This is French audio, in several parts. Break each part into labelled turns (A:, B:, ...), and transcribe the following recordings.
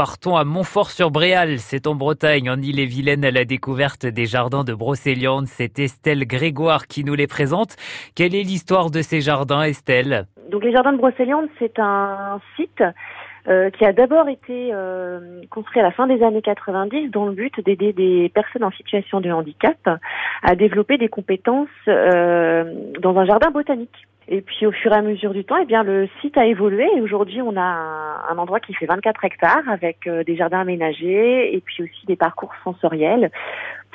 A: partons à Montfort-sur-Bréal. C'est en Bretagne, en Ille-et-Vilaine, à la découverte des jardins de Brocéliande. C'est Estelle Grégoire qui nous les présente. Quelle est l'histoire de ces jardins, Estelle?
B: Donc les jardins de Brocéliande, c'est un site euh, qui a d'abord été euh, construit à la fin des années 90 dans le but d'aider des personnes en situation de handicap à développer des compétences euh, dans un jardin botanique. Et puis au fur et à mesure du temps, eh bien le site a évolué et aujourd'hui on a un, endroit qui fait 24 hectares avec euh, des jardins aménagés et puis aussi des parcours sensoriels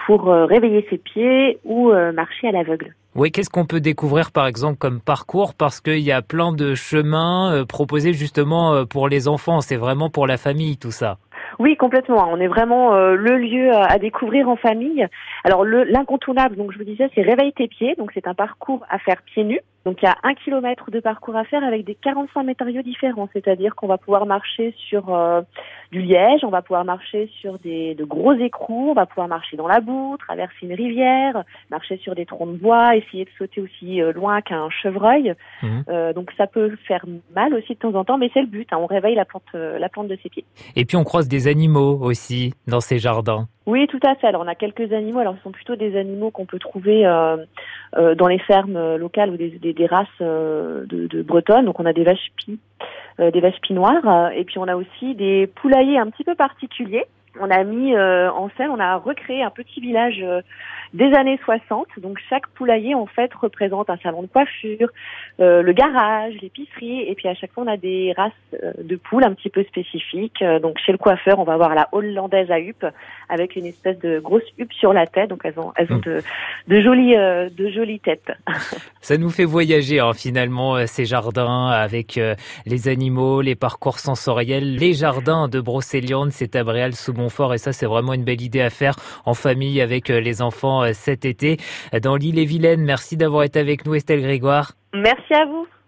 B: pour euh, réveiller ses pieds ou euh, marcher à l'aveugle.
A: Oui, qu'est-ce qu'on peut découvrir par exemple comme parcours? Parce qu'il y a plein de chemins proposés justement pour les enfants, c'est vraiment pour la famille tout ça.
B: Oui, complètement. On est vraiment euh, le lieu à découvrir en famille. Alors l'incontournable, donc je vous disais, c'est réveille tes pieds. Donc c'est un parcours à faire pieds nus. Donc il y a un kilomètre de parcours à faire avec des 45 matériaux différents. C'est-à-dire qu'on va pouvoir marcher sur euh, du liège, on va pouvoir marcher sur des de gros écrous, on va pouvoir marcher dans la boue, traverser une rivière, marcher sur des troncs de bois, essayer de sauter aussi euh, loin qu'un chevreuil. Mmh. donc ça peut faire mal aussi de temps en temps, mais c'est le but. Hein. on réveille la plante la plante de ses pieds.
A: Et puis on croise des animaux aussi dans ces jardins.
B: Oui, tout à fait. Alors on a quelques animaux. Alors ce sont plutôt des animaux qu'on peut trouver euh, euh, dans les fermes locales ou des, des, races euh, de, de, bretonnes. Donc on a des vaches pies, des vaches pies noires, et puis on a aussi des poulaillers un petit peu particuliers on a mis euh, en scène, on a recréé un petit village euh, des années 60. Donc chaque poulailler en fait représente un salon de coiffure, euh, le garage, l'épicerie, et puis à chaque fois on a des races de poules un petit peu spécifiques. donc chez le coiffeur, on va voir la hollandaise à huppe avec une espèce de grosse huppe sur la tête. Donc elles ont, elles ont hmm. de, jolies, de jolies têtes.
A: Ça nous fait voyager hein, finalement ces jardins avec les animaux, les parcours sensoriels, les jardins de Brocéliande, c'est à Bréal sous et ça c'est vraiment une belle idée à faire en famille avec euh, les enfants euh, cet été dans l'île et Vilaine. Merci d'avoir été avec nous Estelle Grégoire.
B: Merci à vous.